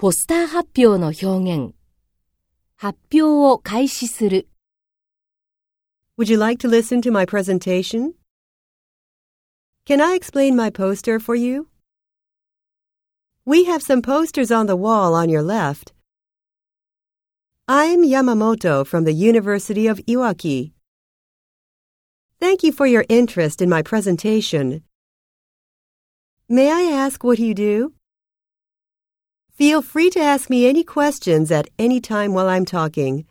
ポスター発表の表現。発表を開始する。 Would you like to listen to my presentation? Can I explain my poster for you? We have some posters on the wall on your left. I'm Yamamoto from the University of Iwaki. Thank you for your interest in my presentation. May I ask what you do? Feel free to ask me any questions at any time while I'm talking.